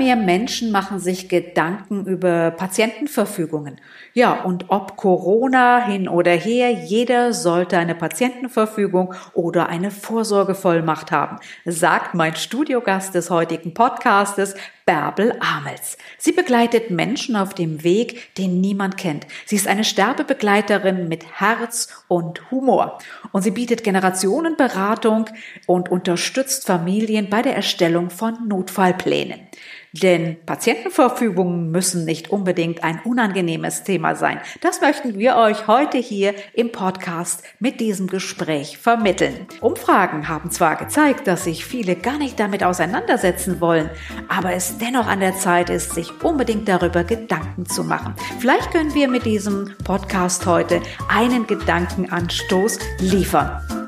Mehr Menschen machen sich Gedanken über Patientenverfügungen. Ja, und ob Corona hin oder her, jeder sollte eine Patientenverfügung oder eine Vorsorgevollmacht haben, sagt mein Studiogast des heutigen Podcastes, Bärbel Amels. Sie begleitet Menschen auf dem Weg, den niemand kennt. Sie ist eine Sterbebegleiterin mit Herz und Humor. Und sie bietet Generationenberatung und unterstützt Familien bei der Erstellung von Notfallplänen. Denn Patientenverfügungen müssen nicht unbedingt ein unangenehmes Thema sein. Das möchten wir euch heute hier im Podcast mit diesem Gespräch vermitteln. Umfragen haben zwar gezeigt, dass sich viele gar nicht damit auseinandersetzen wollen, aber es dennoch an der Zeit ist, sich unbedingt darüber Gedanken zu machen. Vielleicht können wir mit diesem Podcast heute einen Gedankenanstoß liefern.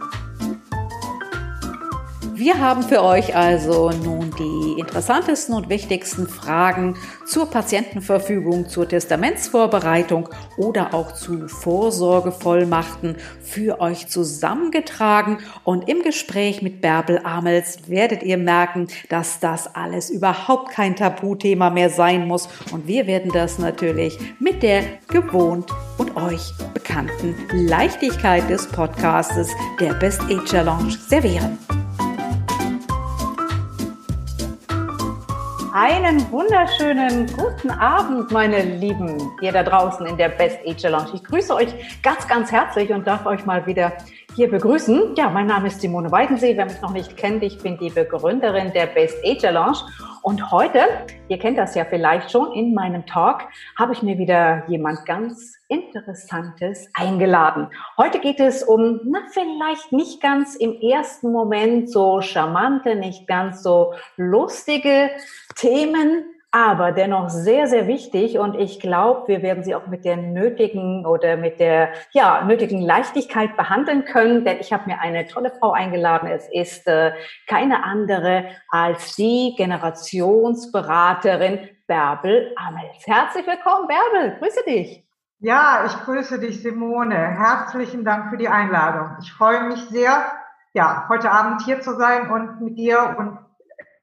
Wir haben für euch also nun die interessantesten und wichtigsten Fragen zur Patientenverfügung, zur Testamentsvorbereitung oder auch zu Vorsorgevollmachten für euch zusammengetragen. Und im Gespräch mit Bärbel Amels werdet ihr merken, dass das alles überhaupt kein Tabuthema mehr sein muss. Und wir werden das natürlich mit der gewohnt und euch bekannten Leichtigkeit des Podcastes der Best Age Lounge servieren. Einen wunderschönen guten Abend, meine Lieben, ihr da draußen in der Best Age Lounge. Ich grüße euch ganz, ganz herzlich und darf euch mal wieder hier begrüßen. Ja, mein Name ist Simone Weidensee. Wer mich noch nicht kennt, ich bin die Begründerin der Best Age Lounge. Und heute, ihr kennt das ja vielleicht schon, in meinem Talk habe ich mir wieder jemand ganz Interessantes eingeladen. Heute geht es um, na, vielleicht nicht ganz im ersten Moment so charmante, nicht ganz so lustige Themen, aber dennoch sehr, sehr wichtig und ich glaube, wir werden sie auch mit der nötigen oder mit der ja, nötigen Leichtigkeit behandeln können, denn ich habe mir eine tolle Frau eingeladen. Es ist äh, keine andere als die Generationsberaterin Bärbel Amels. Herzlich willkommen, Bärbel, grüße dich. Ja, ich grüße dich, Simone. Herzlichen Dank für die Einladung. Ich freue mich sehr, ja, heute Abend hier zu sein und mit dir und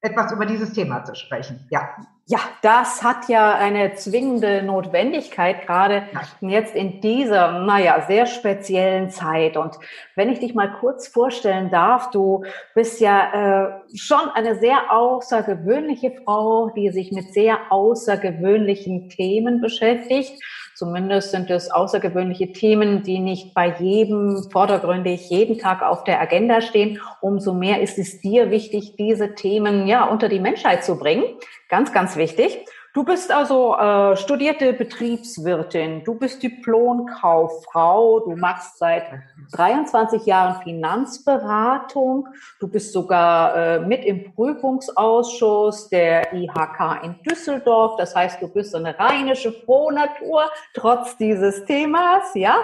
etwas über dieses Thema zu sprechen. Ja. Ja, das hat ja eine zwingende Notwendigkeit, gerade jetzt in dieser, naja, sehr speziellen Zeit. Und wenn ich dich mal kurz vorstellen darf, du bist ja äh, schon eine sehr außergewöhnliche Frau, die sich mit sehr außergewöhnlichen Themen beschäftigt. Zumindest sind es außergewöhnliche Themen, die nicht bei jedem vordergründig jeden Tag auf der Agenda stehen. Umso mehr ist es dir wichtig, diese Themen ja unter die Menschheit zu bringen. Ganz, ganz wichtig. Du bist also äh, studierte Betriebswirtin, du bist Diplomkauffrau, du machst seit 23 Jahren Finanzberatung, du bist sogar äh, mit im Prüfungsausschuss der IHK in Düsseldorf. Das heißt, du bist eine rheinische Frohnatur trotz dieses Themas, ja?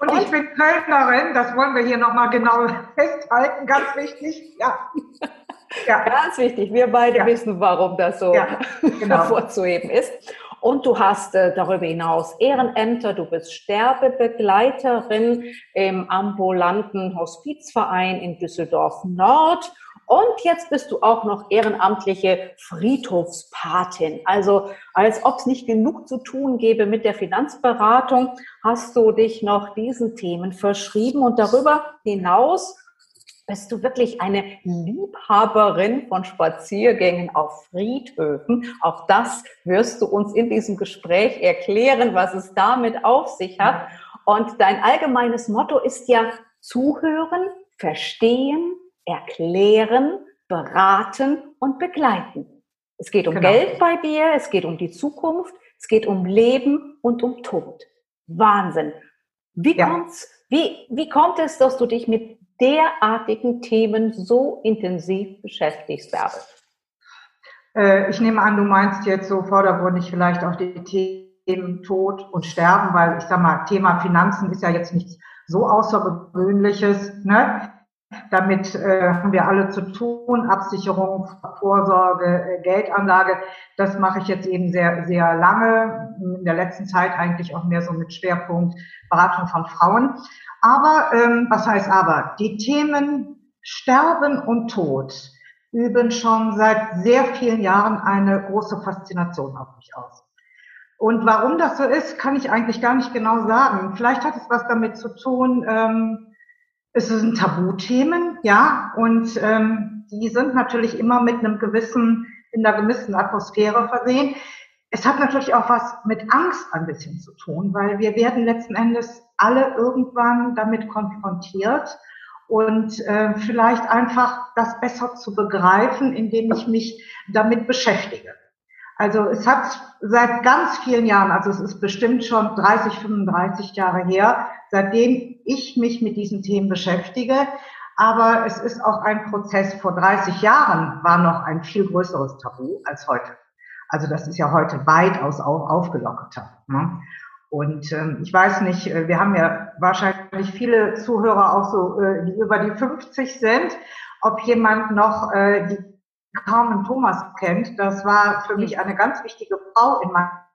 Und, Und ich bin Kölnerin, das wollen wir hier nochmal genau festhalten, ganz wichtig, ja. Ja. Ganz wichtig. Wir beide ja. wissen, warum das so ja, genau. hervorzuheben ist. Und du hast äh, darüber hinaus Ehrenämter, du bist Sterbebegleiterin im ambulanten Hospizverein in Düsseldorf Nord. Und jetzt bist du auch noch ehrenamtliche Friedhofspatin. Also als ob es nicht genug zu tun gäbe mit der Finanzberatung, hast du dich noch diesen Themen verschrieben und darüber hinaus bist du wirklich eine Liebhaberin von Spaziergängen auf Friedhöfen? Auch das wirst du uns in diesem Gespräch erklären, was es damit auf sich hat. Und dein allgemeines Motto ist ja zuhören, verstehen, erklären, beraten und begleiten. Es geht um genau. Geld bei dir, es geht um die Zukunft, es geht um Leben und um Tod. Wahnsinn. Wie, ja. kommt's, wie, wie kommt es, dass du dich mit derartigen Themen so intensiv beschäftigst, Bärbel? Äh, ich nehme an, du meinst jetzt so vordergründig vielleicht auch die Themen Tod und Sterben, weil ich sag mal, Thema Finanzen ist ja jetzt nichts so Außergewöhnliches. Ne? Damit äh, haben wir alle zu tun. Absicherung, Vorsorge, äh, Geldanlage. Das mache ich jetzt eben sehr, sehr lange. In der letzten Zeit eigentlich auch mehr so mit Schwerpunkt Beratung von Frauen. Aber, ähm, was heißt aber? Die Themen Sterben und Tod üben schon seit sehr vielen Jahren eine große Faszination auf mich aus. Und warum das so ist, kann ich eigentlich gar nicht genau sagen. Vielleicht hat es was damit zu tun, ähm, es sind Tabuthemen, ja, und ähm, die sind natürlich immer mit einem gewissen, in einer gewissen Atmosphäre versehen. Es hat natürlich auch was mit Angst ein bisschen zu tun, weil wir werden letzten Endes alle irgendwann damit konfrontiert und äh, vielleicht einfach das besser zu begreifen, indem ich mich damit beschäftige. Also es hat seit ganz vielen Jahren, also es ist bestimmt schon 30, 35 Jahre her, seitdem ich mich mit diesen Themen beschäftige. Aber es ist auch ein Prozess. Vor 30 Jahren war noch ein viel größeres Tabu als heute. Also das ist ja heute weitaus aufgelockerter. Ne? Und ähm, ich weiß nicht, äh, wir haben ja wahrscheinlich viele Zuhörer auch so, äh, die über die 50 sind, ob jemand noch äh, die Carmen Thomas kennt. Das war für mich eine ganz wichtige Frau in meiner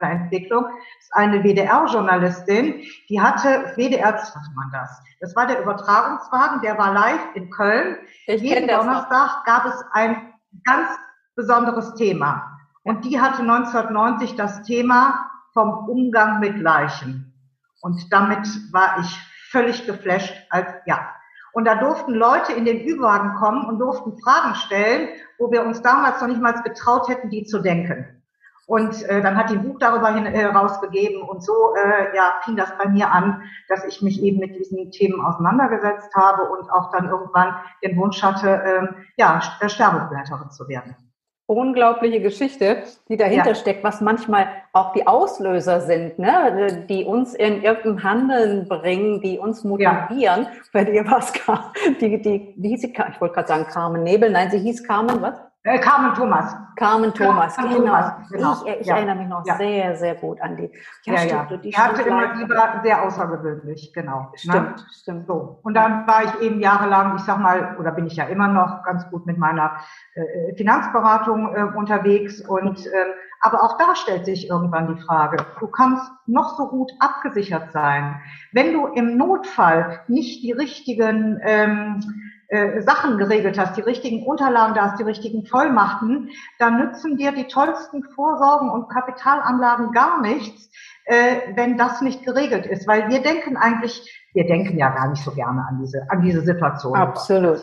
Entwicklung. Das ist eine WDR-Journalistin, die hatte, WDR sagt man das. Das war der Übertragungswagen, der war live in Köln. Ich Jeden Donnerstag gab es ein ganz besonderes Thema. Und die hatte 1990 das Thema vom Umgang mit Leichen. Und damit war ich völlig geflasht als, ja. Und da durften Leute in den Ü-Wagen kommen und durften Fragen stellen, wo wir uns damals noch nicht mal getraut hätten, die zu denken. Und äh, dann hat die ein Buch darüber hin, äh, rausgegeben und so äh, ja, fing das bei mir an, dass ich mich eben mit diesen Themen auseinandergesetzt habe und auch dann irgendwann den Wunsch hatte, äh, ja, Sterbebegleiterin zu werden unglaubliche Geschichte, die dahinter ja. steckt, was manchmal auch die Auslöser sind, ne? die uns in irgendein Handeln bringen, die uns motivieren. Ja. Bei dir war es die, die, wie hieß ich wollte gerade sagen Carmen Nebel, nein, sie hieß Carmen, was? Äh, Carmen Thomas. Carmen Thomas, Carmen genau. Thomas, genau. Ich, ich ja. erinnere mich noch ja. sehr, sehr gut an die. Ja, ja. Stimmt, ja. Die hatte immer, die war sehr außergewöhnlich, genau. Ne? Stimmt, ne? stimmt. So. Und dann war ich eben jahrelang, ich sag mal, oder bin ich ja immer noch ganz gut mit meiner äh, Finanzberatung äh, unterwegs. Und äh, aber auch da stellt sich irgendwann die Frage: Du kannst noch so gut abgesichert sein, wenn du im Notfall nicht die richtigen ähm, äh, Sachen geregelt hast, die richtigen Unterlagen da hast, die richtigen Vollmachten, dann nützen dir die tollsten Vorsorgen und Kapitalanlagen gar nichts, äh, wenn das nicht geregelt ist. Weil wir denken eigentlich, wir denken ja gar nicht so gerne an diese, an diese Situation. Absolut.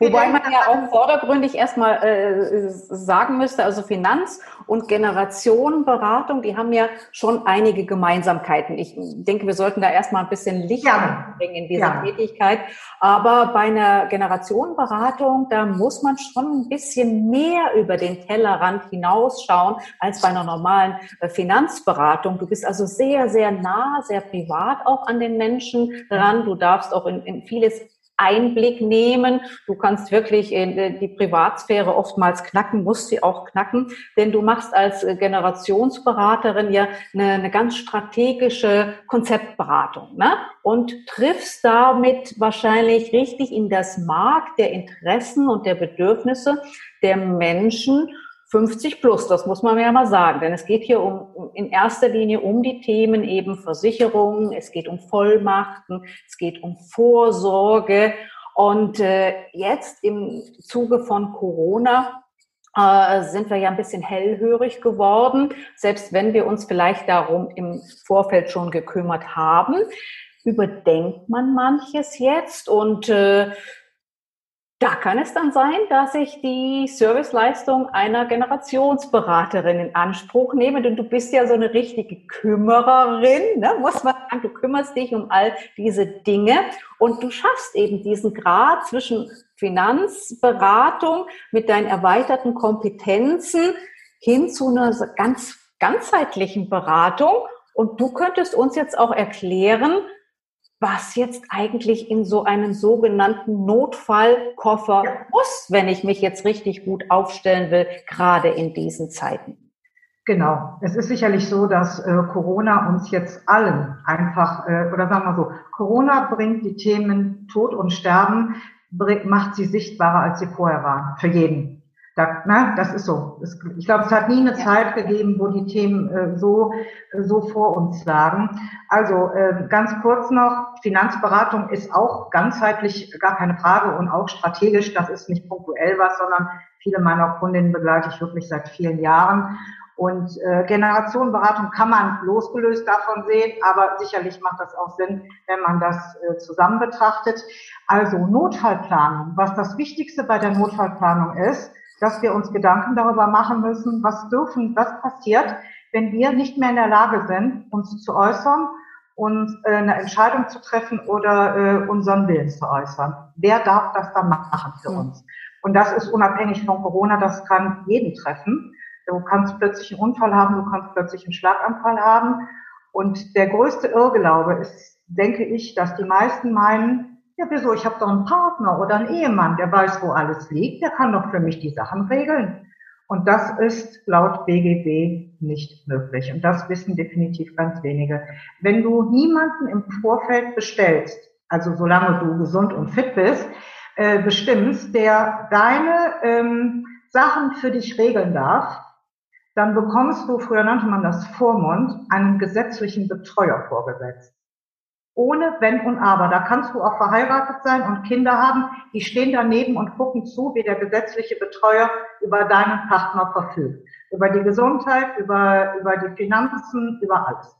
Wobei man ja auch vordergründig erstmal äh, sagen müsste, also Finanz- und Generationenberatung, die haben ja schon einige Gemeinsamkeiten. Ich denke, wir sollten da erstmal ein bisschen Licht ja. bringen in diese ja. Tätigkeit. Aber bei einer Generationenberatung, da muss man schon ein bisschen mehr über den Tellerrand hinausschauen als bei einer normalen äh, Finanzberatung. Du bist also sehr, sehr nah, sehr privat auch an den Menschen ran. Du darfst auch in, in vieles Einblick nehmen. Du kannst wirklich äh, die Privatsphäre oftmals knacken, musst sie auch knacken, denn du machst als äh, Generationsberaterin ja eine, eine ganz strategische Konzeptberatung ne? und triffst damit wahrscheinlich richtig in das Markt der Interessen und der Bedürfnisse der Menschen 50 plus, das muss man ja mal sagen, denn es geht hier um, in erster Linie um die Themen eben Versicherungen, es geht um Vollmachten, es geht um Vorsorge. Und äh, jetzt im Zuge von Corona äh, sind wir ja ein bisschen hellhörig geworden, selbst wenn wir uns vielleicht darum im Vorfeld schon gekümmert haben. Überdenkt man manches jetzt? Und äh, da kann es dann sein, dass ich die Serviceleistung einer Generationsberaterin in Anspruch nehme. Denn du bist ja so eine richtige Kümmererin, ne? muss man sagen. Du kümmerst dich um all diese Dinge und du schaffst eben diesen Grad zwischen Finanzberatung mit deinen erweiterten Kompetenzen hin zu einer ganz ganzheitlichen Beratung. Und du könntest uns jetzt auch erklären, was jetzt eigentlich in so einen sogenannten Notfallkoffer ja. muss, wenn ich mich jetzt richtig gut aufstellen will, gerade in diesen Zeiten. Genau. Es ist sicherlich so, dass äh, Corona uns jetzt allen einfach, äh, oder sagen wir so, Corona bringt die Themen Tod und Sterben, macht sie sichtbarer, als sie vorher waren. Für jeden. Da, ne, das ist so. Das, ich glaube, es hat nie eine Zeit gegeben, wo die Themen äh, so, äh, so vor uns lagen. Also äh, ganz kurz noch, Finanzberatung ist auch ganzheitlich gar keine Frage und auch strategisch. Das ist nicht punktuell was, sondern viele meiner Kundinnen begleite ich wirklich seit vielen Jahren. Und äh, Generationenberatung kann man losgelöst davon sehen, aber sicherlich macht das auch Sinn, wenn man das äh, zusammen betrachtet. Also Notfallplanung. Was das Wichtigste bei der Notfallplanung ist, dass wir uns Gedanken darüber machen müssen, was dürfen, was passiert, wenn wir nicht mehr in der Lage sind, uns zu äußern und äh, eine Entscheidung zu treffen oder äh, unseren Willen zu äußern. Wer darf das dann machen für uns? Und das ist unabhängig von Corona, das kann jeden treffen. Du kannst plötzlich einen Unfall haben, du kannst plötzlich einen Schlaganfall haben. Und der größte Irrglaube ist, denke ich, dass die meisten meinen, ja, wieso? Ich habe doch einen Partner oder einen Ehemann, der weiß, wo alles liegt. Der kann doch für mich die Sachen regeln. Und das ist laut BGB nicht möglich. Und das wissen definitiv ganz wenige. Wenn du niemanden im Vorfeld bestellst, also solange du gesund und fit bist, äh, bestimmst, der deine ähm, Sachen für dich regeln darf, dann bekommst du, früher nannte man das Vormund, einen gesetzlichen Betreuer vorgesetzt ohne Wenn und Aber. Da kannst du auch verheiratet sein und Kinder haben, die stehen daneben und gucken zu, wie der gesetzliche Betreuer über deinen Partner verfügt. Über die Gesundheit, über, über die Finanzen, über alles.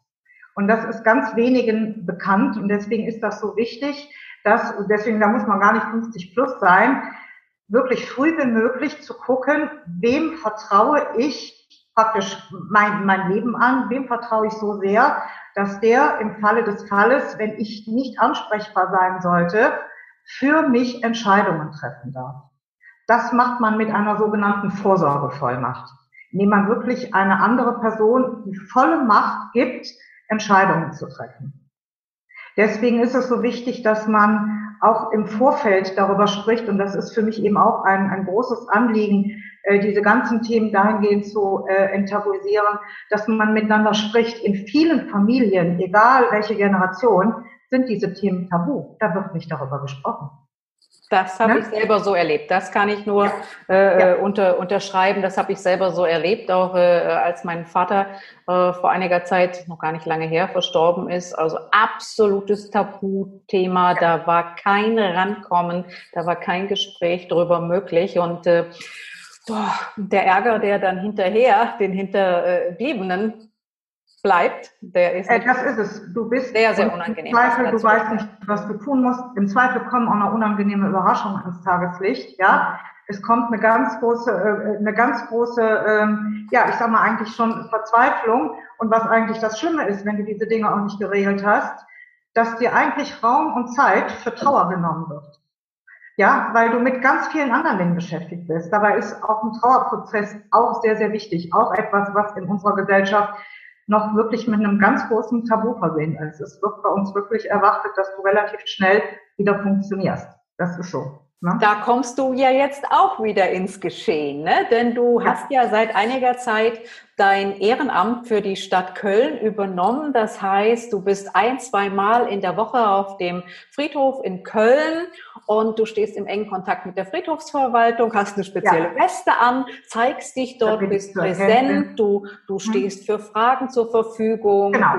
Und das ist ganz wenigen bekannt und deswegen ist das so wichtig, dass, deswegen, da muss man gar nicht 50 plus sein, wirklich früh wie möglich zu gucken, wem vertraue ich praktisch mein, mein Leben an, wem vertraue ich so sehr, dass der im Falle des Falles, wenn ich nicht ansprechbar sein sollte, für mich Entscheidungen treffen darf. Das macht man mit einer sogenannten Vorsorgevollmacht, indem man wirklich eine andere Person die volle Macht gibt, Entscheidungen zu treffen. Deswegen ist es so wichtig, dass man auch im Vorfeld darüber spricht, und das ist für mich eben auch ein, ein großes Anliegen, äh, diese ganzen Themen dahingehend zu äh, enttabuisieren, dass man miteinander spricht. In vielen Familien, egal welche Generation, sind diese Themen tabu. Da wird nicht darüber gesprochen. Das habe ne? ich selber so erlebt. Das kann ich nur äh, ja. unter, unterschreiben. Das habe ich selber so erlebt, auch äh, als mein Vater äh, vor einiger Zeit, noch gar nicht lange her, verstorben ist. Also absolutes Tabuthema. Ja. Da war kein Rankommen, da war kein Gespräch darüber möglich. Und äh, boah, der Ärger, der dann hinterher den Hinterbliebenen bleibt, der ist. Äh, das ist es. Du bist sehr, sehr unangenehm. Im Zweifel, du weißt nicht, was du tun musst. Im Zweifel kommen auch noch unangenehme Überraschungen ans Tageslicht. Ja, es kommt eine ganz große, äh, eine ganz große, ähm, ja, ich sag mal eigentlich schon Verzweiflung. Und was eigentlich das Schlimme ist, wenn du diese Dinge auch nicht geregelt hast, dass dir eigentlich Raum und Zeit für Trauer genommen wird. Ja, weil du mit ganz vielen anderen Dingen beschäftigt bist. Dabei ist auch ein Trauerprozess auch sehr, sehr wichtig. Auch etwas, was in unserer Gesellschaft noch wirklich mit einem ganz großen Tabu versehen ist. Es wird bei uns wirklich erwartet, dass du relativ schnell wieder funktionierst. Das ist so. Ne? Da kommst du ja jetzt auch wieder ins Geschehen, ne? denn du ja. hast ja seit einiger Zeit dein Ehrenamt für die Stadt Köln übernommen. Das heißt, du bist ein, zwei Mal in der Woche auf dem Friedhof in Köln und du stehst im engen Kontakt mit der Friedhofsverwaltung, hast eine spezielle ja. Weste an, zeigst dich dort, bist präsent, du, du hm. stehst für Fragen zur Verfügung, genau.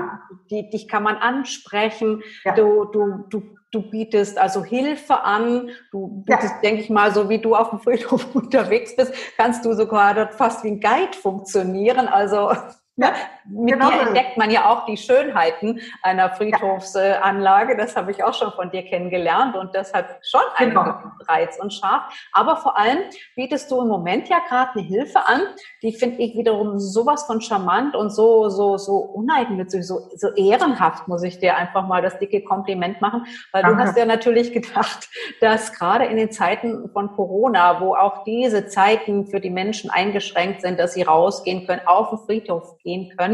die, dich kann man ansprechen, ja. du, du, du du bietest also Hilfe an, du bietest, ja. denke ich mal, so wie du auf dem Friedhof unterwegs bist, kannst du sogar dort fast wie ein Guide funktionieren. Also ja, mit genau. dir entdeckt man ja auch die Schönheiten einer Friedhofsanlage. Das habe ich auch schon von dir kennengelernt und das hat schon einen genau. Reiz und Scharf. Aber vor allem bietest du im Moment ja gerade eine Hilfe an, die finde ich wiederum sowas von charmant und so, so, so uneigennützig, so, so ehrenhaft, muss ich dir einfach mal das dicke Kompliment machen, weil Danke. du hast ja natürlich gedacht, dass gerade in den Zeiten von Corona, wo auch diese Zeiten für die Menschen eingeschränkt sind, dass sie rausgehen können, auf den Friedhof gehen können,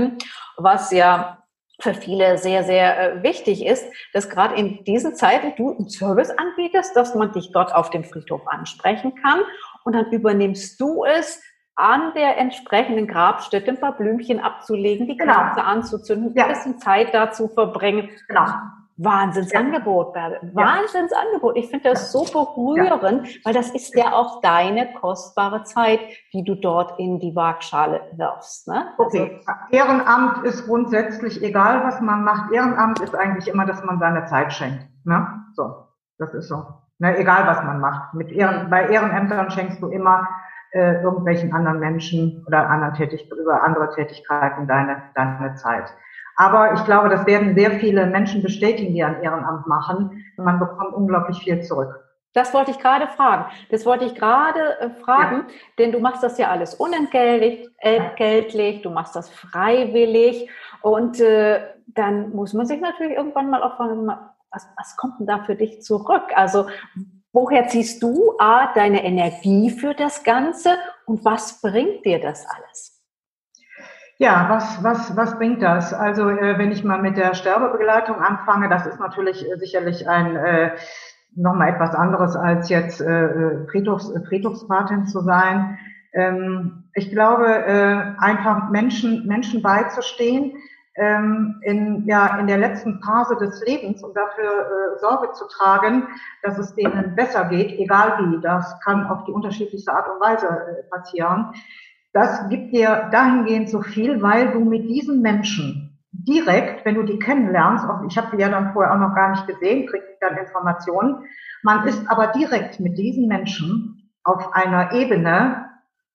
was ja für viele sehr, sehr äh, wichtig ist, dass gerade in diesen Zeiten du einen Service anbietest, dass man dich dort auf dem Friedhof ansprechen kann und dann übernimmst du es, an der entsprechenden Grabstätte ein paar Blümchen abzulegen, die genau. Kerze anzuzünden, ja. ein bisschen Zeit dazu verbringen. Genau. Wahnsinnsangebot, Bärbel. Wahnsinnsangebot. Ich finde das so berührend, ja. weil das ist ja auch deine kostbare Zeit, die du dort in die Waagschale wirfst. Ne? Okay. Also, Ehrenamt ist grundsätzlich egal, was man macht. Ehrenamt ist eigentlich immer, dass man seine Zeit schenkt. Ne? So, das ist so. Ne? Egal, was man macht. Mit Ehren, bei Ehrenämtern schenkst du immer äh, irgendwelchen anderen Menschen oder anderen Tätig über andere Tätigkeiten deine, deine Zeit. Aber ich glaube, das werden sehr viele Menschen bestätigen, die ein Ehrenamt machen. Man bekommt unglaublich viel zurück. Das wollte ich gerade fragen. Das wollte ich gerade äh, fragen, ja. denn du machst das ja alles unentgeltlich, entgeltlich, du machst das freiwillig und äh, dann muss man sich natürlich irgendwann mal auch fragen, was, was kommt denn da für dich zurück? Also woher ziehst du A, deine Energie für das Ganze und was bringt dir das alles? Ja, was, was, was bringt das? Also äh, wenn ich mal mit der Sterbebegleitung anfange, das ist natürlich äh, sicherlich ein äh, nochmal etwas anderes als jetzt äh, äh Friedhofs, Friedhofspatin zu sein. Ähm, ich glaube, äh, einfach Menschen, Menschen beizustehen, ähm, in, ja, in der letzten Phase des Lebens und dafür äh, Sorge zu tragen, dass es denen besser geht, egal wie. Das kann auf die unterschiedlichste Art und Weise äh, passieren. Das gibt dir dahingehend so viel, weil du mit diesen Menschen direkt, wenn du die kennenlernst, auch ich habe die ja dann vorher auch noch gar nicht gesehen, kriegst dann Informationen, man ist aber direkt mit diesen Menschen auf einer Ebene,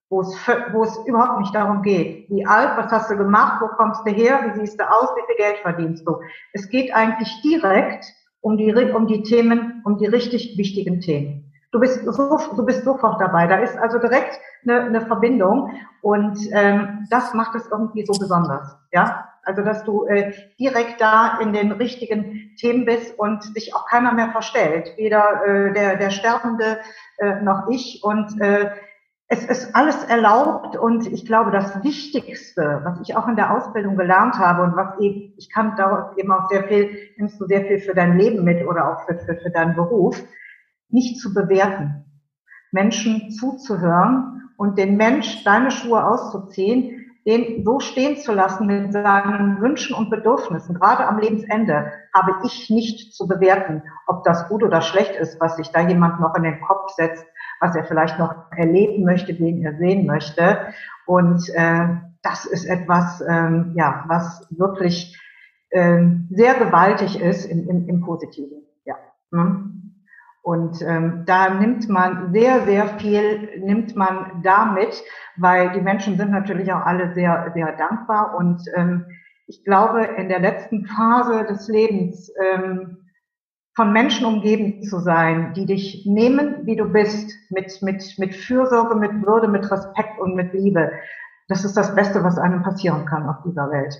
wo es, wo es überhaupt nicht darum geht, wie alt, was hast du gemacht, wo kommst du her, wie siehst du aus, wie viel Geld verdienst du. Es geht eigentlich direkt um die, um die Themen, um die richtig wichtigen Themen. Du bist, so, du bist sofort dabei. Da ist also direkt eine, eine Verbindung und ähm, das macht es irgendwie so besonders. Ja, also dass du äh, direkt da in den richtigen Themen bist und sich auch keiner mehr verstellt, weder äh, der der Sterbende äh, noch ich und äh, es ist alles erlaubt und ich glaube, das Wichtigste, was ich auch in der Ausbildung gelernt habe und was eben, ich kann daraus eben auch sehr viel, nimmst du sehr viel für dein Leben mit oder auch für, für, für deinen Beruf, nicht zu bewerten, Menschen zuzuhören und den Mensch deine Schuhe auszuziehen, den so stehen zu lassen mit seinen Wünschen und Bedürfnissen, gerade am Lebensende, habe ich nicht zu bewerten, ob das gut oder schlecht ist, was sich da jemand noch in den Kopf setzt, was er vielleicht noch erleben möchte, wen er sehen möchte. Und äh, das ist etwas, ähm, ja, was wirklich äh, sehr gewaltig ist im, im, im Positiven. Ja. Hm? Und ähm, da nimmt man sehr, sehr viel, nimmt man damit, weil die Menschen sind natürlich auch alle sehr, sehr dankbar. Und ähm, ich glaube, in der letzten Phase des Lebens ähm, von Menschen umgeben zu sein, die dich nehmen, wie du bist, mit, mit, mit Fürsorge, mit Würde, mit Respekt und mit Liebe. Das ist das Beste, was einem passieren kann auf dieser Welt.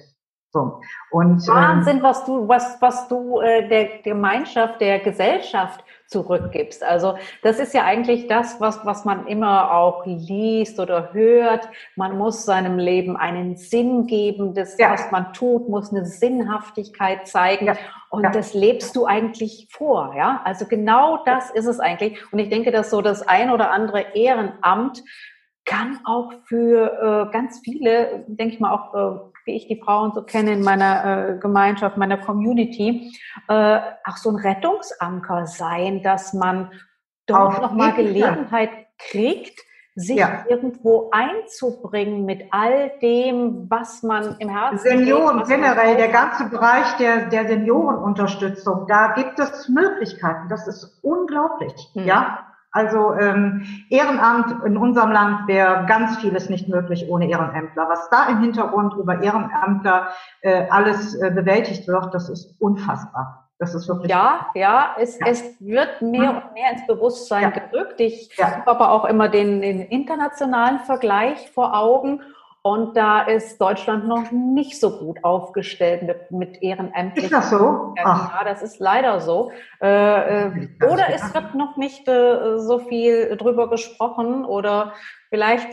So. Und, Wahnsinn, ähm, was du, was, was du äh, der Gemeinschaft, der Gesellschaft zurückgibst. Also das ist ja eigentlich das, was, was man immer auch liest oder hört. Man muss seinem Leben einen Sinn geben. Das, ja. was man tut, muss eine Sinnhaftigkeit zeigen. Ja. Und ja. das lebst du eigentlich vor. Ja, also genau das ist es eigentlich. Und ich denke, dass so das ein oder andere Ehrenamt kann auch für äh, ganz viele, denke ich mal, auch äh, wie ich die Frauen so kenne in meiner äh, Gemeinschaft, meiner Community, äh, auch so ein Rettungsanker sein, dass man dort nochmal Gelegenheit kriegt, sich ja. irgendwo einzubringen mit all dem, was man im Herzen Senioren hat, generell, der ganze Bereich der, der Seniorenunterstützung, da gibt es Möglichkeiten. Das ist unglaublich, hm. ja. Also ähm, Ehrenamt in unserem Land wäre ganz vieles nicht möglich ohne Ehrenämtler. Was da im Hintergrund über Ehrenämtler äh, alles äh, bewältigt wird, das ist unfassbar. Das ist wirklich. Ja, ja, es, ja. es wird mehr hm. und mehr ins Bewusstsein ja. gerückt. Ich ja. habe aber auch immer den, den internationalen Vergleich vor Augen. Und da ist Deutschland noch nicht so gut aufgestellt mit, mit Ehrenämtlichen. Ist das so? Ja, das ist leider so. Äh, äh, oder es wird noch nicht äh, so viel drüber gesprochen oder vielleicht,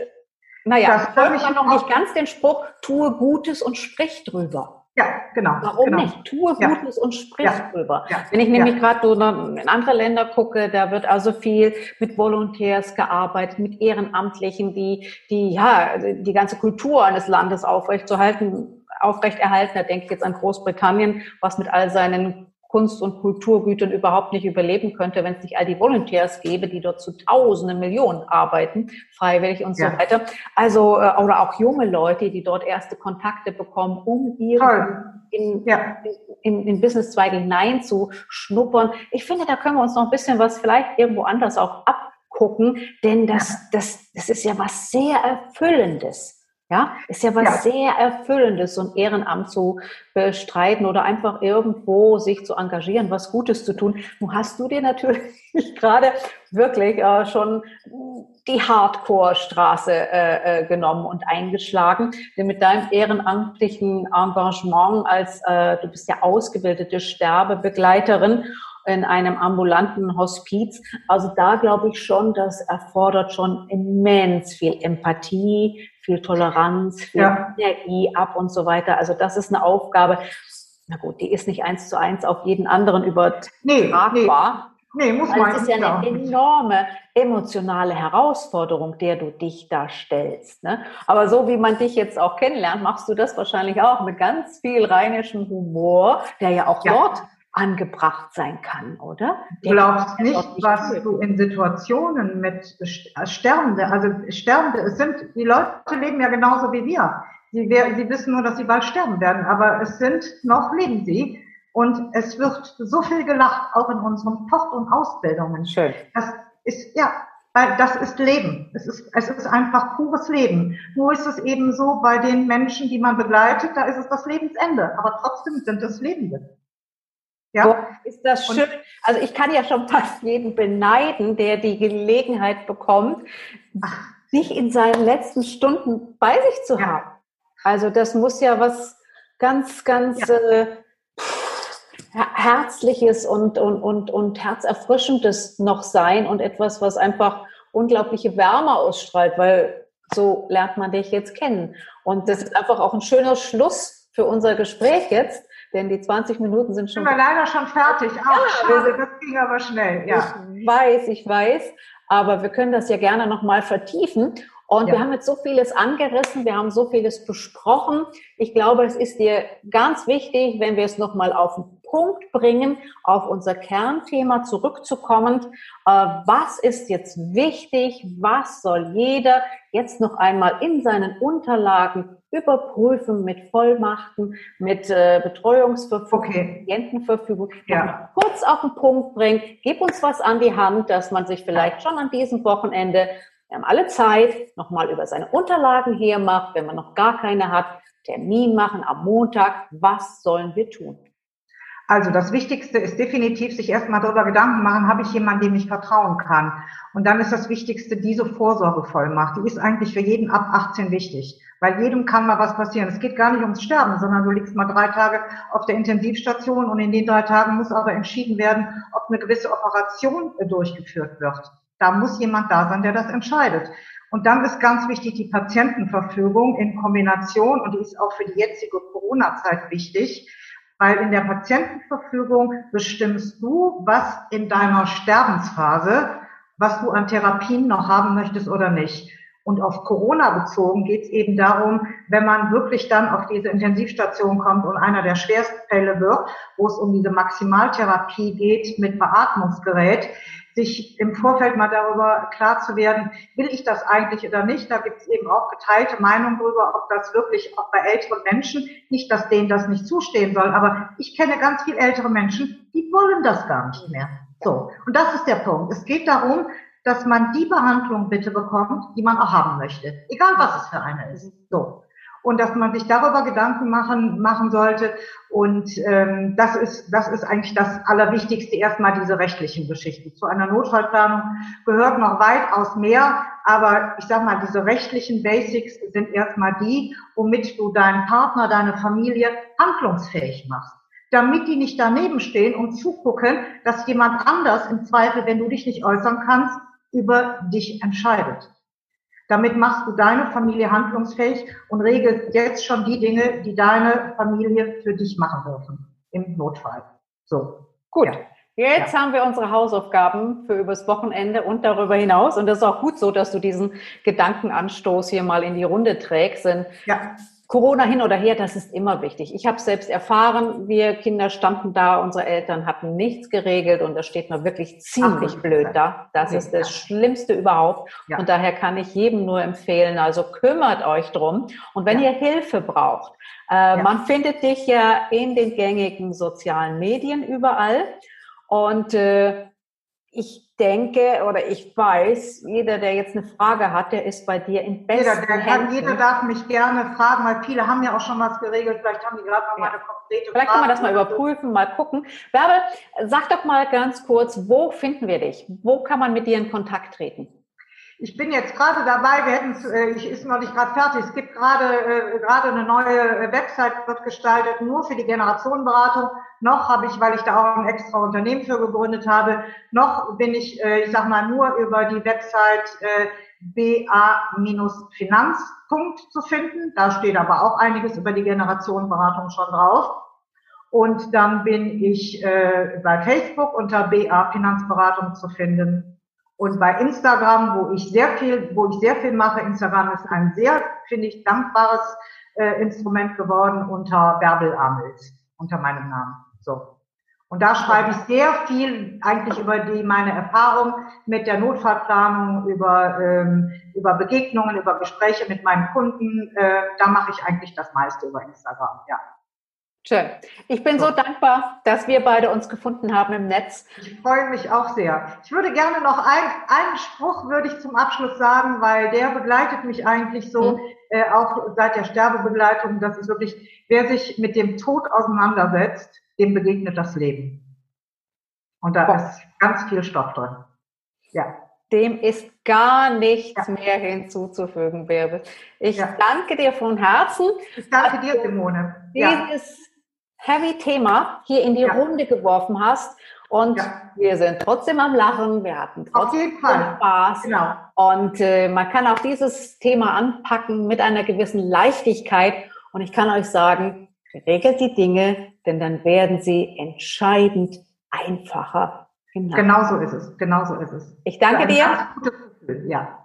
naja, hört man noch nicht ganz den Spruch, tue Gutes und sprich drüber. Ja, genau. Warum genau. nicht? Tue Gutes ja. und sprich ja. drüber. Ja. Wenn ich nämlich gerade so in andere Länder gucke, da wird also viel mit Volontärs gearbeitet, mit Ehrenamtlichen, die, die, ja, die ganze Kultur eines Landes aufrechtzuerhalten, aufrechterhalten. Da denke ich jetzt an Großbritannien, was mit all seinen Kunst- und Kulturgütern überhaupt nicht überleben könnte, wenn es nicht all die Volunteers gäbe, die dort zu Tausenden Millionen arbeiten, freiwillig und ja. so weiter. Also, äh, oder auch junge Leute, die dort erste Kontakte bekommen, um ihre in, ja. in, in Businesszweige hineinzuschnuppern. Ich finde, da können wir uns noch ein bisschen was vielleicht irgendwo anders auch abgucken, denn das, das, das ist ja was sehr Erfüllendes. Ja, ist ja was ja. sehr Erfüllendes, so ein Ehrenamt zu bestreiten oder einfach irgendwo sich zu engagieren, was Gutes zu tun. Nun hast du dir natürlich gerade wirklich äh, schon die Hardcore-Straße äh, äh, genommen und eingeschlagen, denn mit deinem ehrenamtlichen Engagement als, äh, du bist ja ausgebildete Sterbebegleiterin in einem ambulanten Hospiz. Also da glaube ich schon, das erfordert schon immens viel Empathie, viel Toleranz, viel ja. Energie ab und so weiter. Also das ist eine Aufgabe. Na gut, die ist nicht eins zu eins auf jeden anderen übertragbar. Nee, nee. nee muss man. Es ist ja eine enorme emotionale Herausforderung, der du dich da stellst. Ne? Aber so wie man dich jetzt auch kennenlernt, machst du das wahrscheinlich auch mit ganz viel rheinischem Humor, der ja auch ja. dort angebracht sein kann, oder? Du glaubst nicht, was du in Situationen mit Sterbende, also Sterbende, es sind, die Leute leben ja genauso wie wir. Sie, sie wissen nur, dass sie bald sterben werden, aber es sind, noch leben sie. Und es wird so viel gelacht, auch in unseren Fort- und Ausbildungen. Schön. Das ist, ja, das ist Leben. Es ist, es ist einfach pures Leben. Nur ist es eben so, bei den Menschen, die man begleitet, da ist es das Lebensende. Aber trotzdem sind es Lebende. Ja. Boah, ist das schön. Und also ich kann ja schon fast jeden beneiden, der die Gelegenheit bekommt, sich in seinen letzten Stunden bei sich zu ja. haben. Also das muss ja was ganz, ganz ja. äh, Herzliches und, und, und, und Herzerfrischendes noch sein und etwas, was einfach unglaubliche Wärme ausstrahlt, weil so lernt man dich jetzt kennen. Und das ist einfach auch ein schöner Schluss für unser Gespräch jetzt denn die 20 Minuten sind schon. Sind wir leider schon fertig. Ach, ja, schade, das ging aber schnell. Ja. Ich weiß, ich weiß, aber wir können das ja gerne nochmal vertiefen. Und ja. wir haben jetzt so vieles angerissen, wir haben so vieles besprochen. Ich glaube, es ist dir ganz wichtig, wenn wir es nochmal auf den Punkt bringen, auf unser Kernthema zurückzukommen. Äh, was ist jetzt wichtig? Was soll jeder jetzt noch einmal in seinen Unterlagen überprüfen mit Vollmachten, mit äh, Betreuungsverfügung, okay. Klientenverfügung, ja. kurz auf den Punkt bringen, gib uns was an die Hand, dass man sich vielleicht schon an diesem Wochenende, wir haben alle Zeit, nochmal über seine Unterlagen hermacht, wenn man noch gar keine hat, Termin machen am Montag, was sollen wir tun? Also das Wichtigste ist definitiv, sich erstmal darüber Gedanken machen, habe ich jemanden, dem ich vertrauen kann? Und dann ist das Wichtigste diese Vorsorgevollmacht. Die ist eigentlich für jeden ab 18 wichtig, weil jedem kann mal was passieren. Es geht gar nicht ums Sterben, sondern du liegst mal drei Tage auf der Intensivstation und in den drei Tagen muss aber entschieden werden, ob eine gewisse Operation durchgeführt wird. Da muss jemand da sein, der das entscheidet. Und dann ist ganz wichtig die Patientenverfügung in Kombination, und die ist auch für die jetzige Corona-Zeit wichtig, weil in der Patientenverfügung bestimmst du, was in deiner Sterbensphase, was du an Therapien noch haben möchtest oder nicht. Und auf Corona bezogen geht es eben darum, wenn man wirklich dann auf diese Intensivstation kommt und einer der schwersten Fälle wird, wo es um diese Maximaltherapie geht mit Beatmungsgerät, sich im Vorfeld mal darüber klar zu werden, will ich das eigentlich oder nicht. Da gibt es eben auch geteilte Meinungen darüber, ob das wirklich auch bei älteren Menschen, nicht, dass denen das nicht zustehen soll, aber ich kenne ganz viele ältere Menschen, die wollen das gar nicht mehr. So. Und das ist der Punkt. Es geht darum, dass man die Behandlung bitte bekommt, die man auch haben möchte. Egal was es für eine ist. So und dass man sich darüber Gedanken machen, machen sollte. Und ähm, das, ist, das ist eigentlich das Allerwichtigste, erstmal diese rechtlichen Geschichten. Zu einer Notfallplanung gehört noch weitaus mehr, aber ich sage mal, diese rechtlichen Basics sind erstmal die, womit du deinen Partner, deine Familie handlungsfähig machst damit die nicht daneben stehen und zugucken, dass jemand anders im Zweifel, wenn du dich nicht äußern kannst, über dich entscheidet. Damit machst du deine Familie handlungsfähig und regelst jetzt schon die Dinge, die deine Familie für dich machen dürfen. Im Notfall. So. Gut. Ja. Jetzt ja. haben wir unsere Hausaufgaben für übers Wochenende und darüber hinaus. Und das ist auch gut so, dass du diesen Gedankenanstoß hier mal in die Runde trägst. Denn ja. Corona hin oder her, das ist immer wichtig. Ich habe selbst erfahren, wir Kinder standen da, unsere Eltern hatten nichts geregelt und das steht mir wirklich ziemlich Ach, blöd da. Das ist das ja. Schlimmste überhaupt. Ja. Und daher kann ich jedem nur empfehlen, also kümmert euch drum. Und wenn ja. ihr Hilfe braucht, äh, man findet dich ja in den gängigen sozialen Medien überall. Und äh, ich denke oder ich weiß, jeder, der jetzt eine Frage hat, der ist bei dir im besten jeder, der kann, Jeder darf mich gerne fragen, weil viele haben ja auch schon was geregelt. Vielleicht haben die gerade mal eine konkrete Vielleicht kann man das mal überprüfen, mal gucken. Bärbel, sag doch mal ganz kurz, wo finden wir dich? Wo kann man mit dir in Kontakt treten? Ich bin jetzt gerade dabei, wir hätten, äh, ich ist noch nicht gerade fertig. Es gibt gerade äh, gerade eine neue äh, Website wird gestaltet, nur für die Generationenberatung. Noch habe ich, weil ich da auch ein extra Unternehmen für gegründet habe, noch bin ich, äh, ich sag mal, nur über die Website äh, ba-finanz. zu finden. Da steht aber auch einiges über die Generationenberatung schon drauf. Und dann bin ich äh, bei Facebook unter BA Finanzberatung zu finden und bei Instagram, wo ich sehr viel, wo ich sehr viel mache, Instagram ist ein sehr, finde ich, dankbares äh, Instrument geworden unter Bärbel Amels, unter meinem Namen. So. Und da schreibe ich sehr viel eigentlich über die meine Erfahrung mit der Notfallplanung, über ähm, über Begegnungen, über Gespräche mit meinen Kunden. Äh, da mache ich eigentlich das meiste über Instagram. Ja. Schön. Ich bin so. so dankbar, dass wir beide uns gefunden haben im Netz. Ich freue mich auch sehr. Ich würde gerne noch ein, einen Spruch würde ich zum Abschluss sagen, weil der begleitet mich eigentlich so, mhm. äh, auch seit der Sterbebegleitung, dass ich wirklich, wer sich mit dem Tod auseinandersetzt, dem begegnet das Leben. Und da Boah. ist ganz viel Stoff drin. Ja. Dem ist gar nichts ja. mehr hinzuzufügen, Birgit. Ich ja. danke dir von Herzen. Ich danke dir, Simone. Dieses heavy Thema hier in die ja. Runde geworfen hast. Und ja. wir sind trotzdem am Lachen, wir hatten trotzdem Spaß. Genau. Und äh, man kann auch dieses Thema anpacken mit einer gewissen Leichtigkeit. Und ich kann euch sagen, regelt die Dinge, denn dann werden sie entscheidend einfacher. Genau. genau so ist es. Genau so ist es. Ich danke dir. Ja.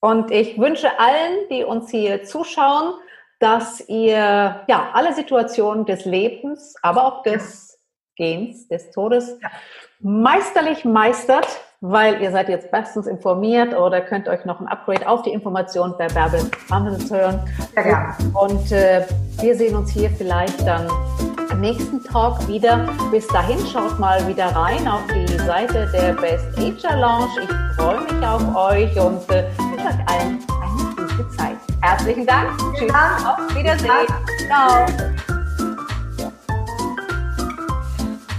Und ich wünsche allen, die uns hier zuschauen, dass ihr ja alle Situationen des Lebens, aber auch des Gehens, des Todes ja. meisterlich meistert, weil ihr seid jetzt bestens informiert oder könnt euch noch ein Upgrade auf die Information bei Bärbel Amens hören. Ja, ja. Und äh, wir sehen uns hier vielleicht dann am nächsten Talk wieder. Bis dahin schaut mal wieder rein auf die Seite der Best Ager Lounge. Ich freue mich auf euch und äh, ich sage allen. Herzlichen Dank. Tschüss. Dank. Auf Wiedersehen. Ciao.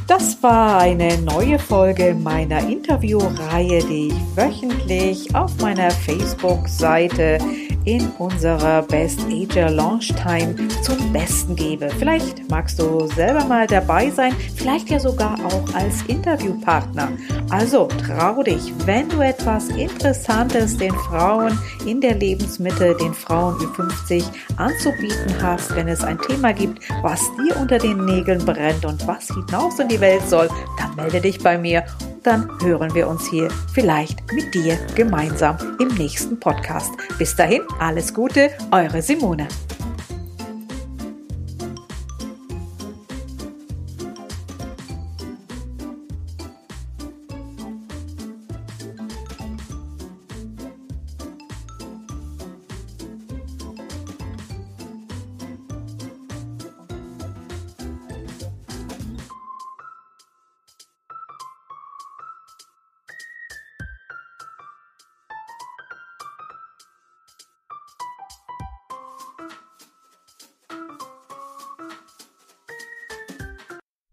Das war eine neue Folge meiner Interviewreihe, die ich wöchentlich auf meiner Facebook-Seite in unserer Best Ager Launch Time zum Besten gebe. Vielleicht magst du selber mal dabei sein, vielleicht ja sogar auch als Interviewpartner. Also trau dich, wenn du etwas Interessantes den Frauen in der Lebensmitte, den Frauen Ü50 anzubieten hast, wenn es ein Thema gibt, was dir unter den Nägeln brennt und was hinaus in die Welt soll, dann melde dich bei mir dann hören wir uns hier vielleicht mit dir gemeinsam im nächsten Podcast. Bis dahin, alles Gute, eure Simone.